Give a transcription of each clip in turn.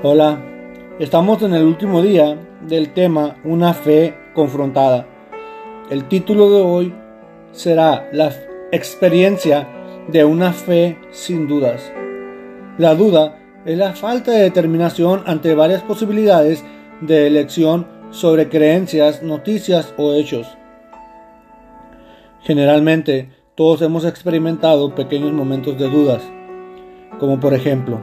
Hola, estamos en el último día del tema Una fe confrontada. El título de hoy será La experiencia de una fe sin dudas. La duda es la falta de determinación ante varias posibilidades de elección sobre creencias, noticias o hechos. Generalmente, todos hemos experimentado pequeños momentos de dudas, como por ejemplo,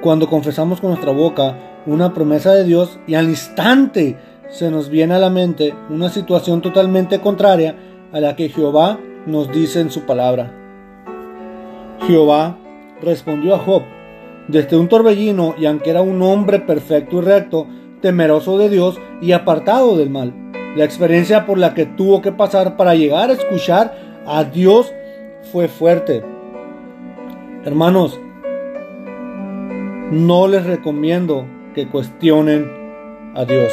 cuando confesamos con nuestra boca una promesa de Dios y al instante se nos viene a la mente una situación totalmente contraria a la que Jehová nos dice en su palabra. Jehová respondió a Job, desde un torbellino y aunque era un hombre perfecto y recto, temeroso de Dios y apartado del mal. La experiencia por la que tuvo que pasar para llegar a escuchar a Dios fue fuerte. Hermanos, no les recomiendo que cuestionen a Dios.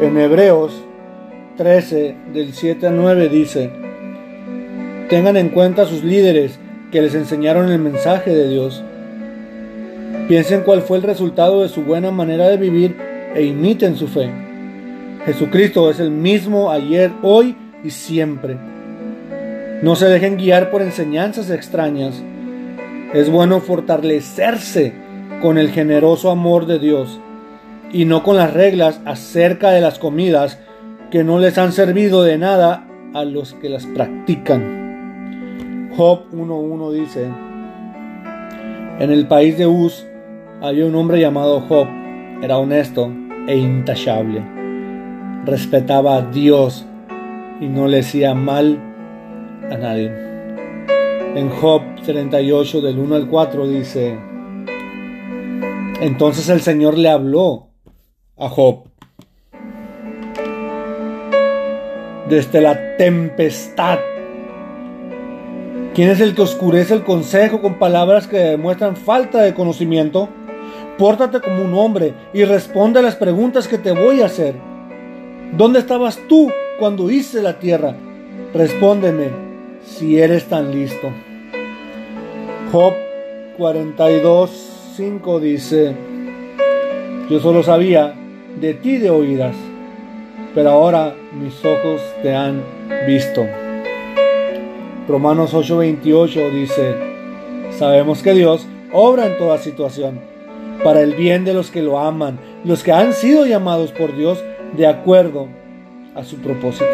En Hebreos 13, del 7 a 9 dice, tengan en cuenta a sus líderes que les enseñaron el mensaje de Dios. Piensen cuál fue el resultado de su buena manera de vivir e imiten su fe. Jesucristo es el mismo ayer, hoy y siempre. No se dejen guiar por enseñanzas extrañas. Es bueno fortalecerse con el generoso amor de Dios y no con las reglas acerca de las comidas que no les han servido de nada a los que las practican. Job 1.1 dice, en el país de Uz había un hombre llamado Job, era honesto e intachable. Respetaba a Dios y no le hacía mal a nadie. En Job 38 del 1 al 4 dice, entonces el Señor le habló a Job desde la tempestad. ¿Quién es el que oscurece el consejo con palabras que demuestran falta de conocimiento? Pórtate como un hombre y responde a las preguntas que te voy a hacer. ¿Dónde estabas tú cuando hice la tierra? Respóndeme si eres tan listo. Job 42.5 dice, yo solo sabía de ti de oídas, pero ahora mis ojos te han visto. Romanos 8:28 dice, sabemos que Dios obra en toda situación para el bien de los que lo aman, los que han sido llamados por Dios de acuerdo a su propósito.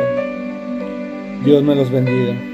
Dios me los bendiga.